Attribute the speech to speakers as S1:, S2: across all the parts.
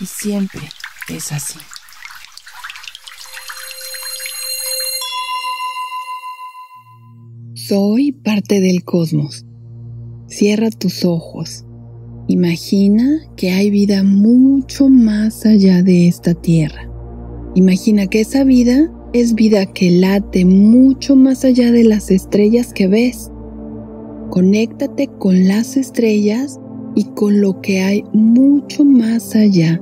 S1: Y siempre es así.
S2: Soy parte del cosmos. Cierra tus ojos. Imagina que hay vida mucho más allá de esta tierra. Imagina que esa vida es vida que late mucho más allá de las estrellas que ves. Conéctate con las estrellas y con lo que hay mucho más allá.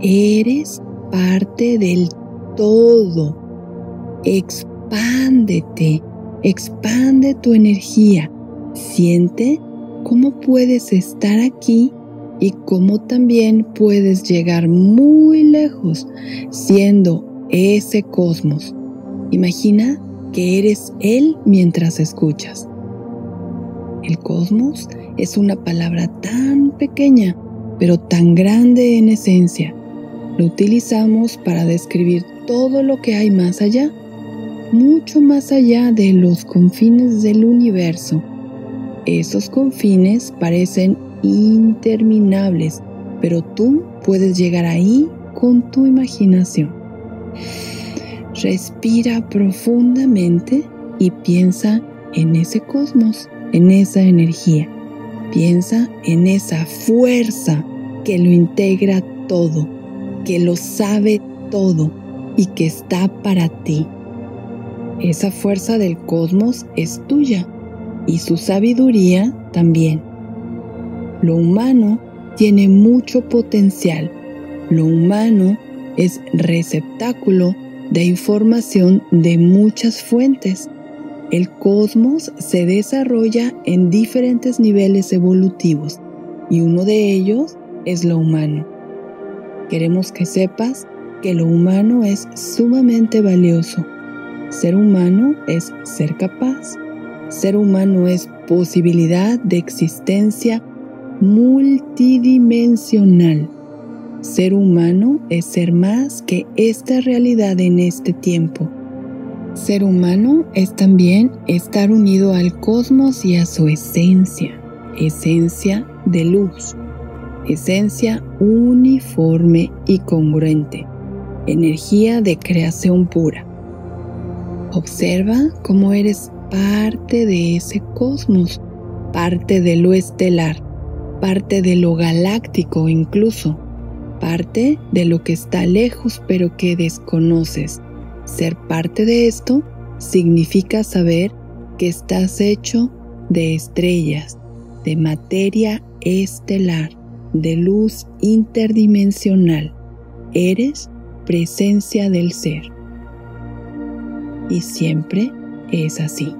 S2: Eres parte del todo. Expándete, expande tu energía. Siente cómo puedes estar aquí y cómo también puedes llegar muy lejos siendo ese cosmos. Imagina que eres Él mientras escuchas. El cosmos es una palabra tan pequeña, pero tan grande en esencia. Lo utilizamos para describir todo lo que hay más allá, mucho más allá de los confines del universo esos confines parecen interminables, pero tú puedes llegar ahí con tu imaginación. Respira profundamente y piensa en ese cosmos, en esa energía. Piensa en esa fuerza que lo integra todo, que lo sabe todo y que está para ti. Esa fuerza del cosmos es tuya y su sabiduría también. Lo humano tiene mucho potencial. Lo humano es receptáculo de información de muchas fuentes. El cosmos se desarrolla en diferentes niveles evolutivos y uno de ellos es lo humano. Queremos que sepas que lo humano es sumamente valioso. Ser humano es ser capaz ser humano es posibilidad de existencia multidimensional. Ser humano es ser más que esta realidad en este tiempo. Ser humano es también estar unido al cosmos y a su esencia, esencia de luz, esencia uniforme y congruente, energía de creación pura. Observa cómo eres parte de ese cosmos, parte de lo estelar, parte de lo galáctico incluso, parte de lo que está lejos pero que desconoces. Ser parte de esto significa saber que estás hecho de estrellas, de materia estelar, de luz interdimensional. Eres presencia del ser. Y siempre es así.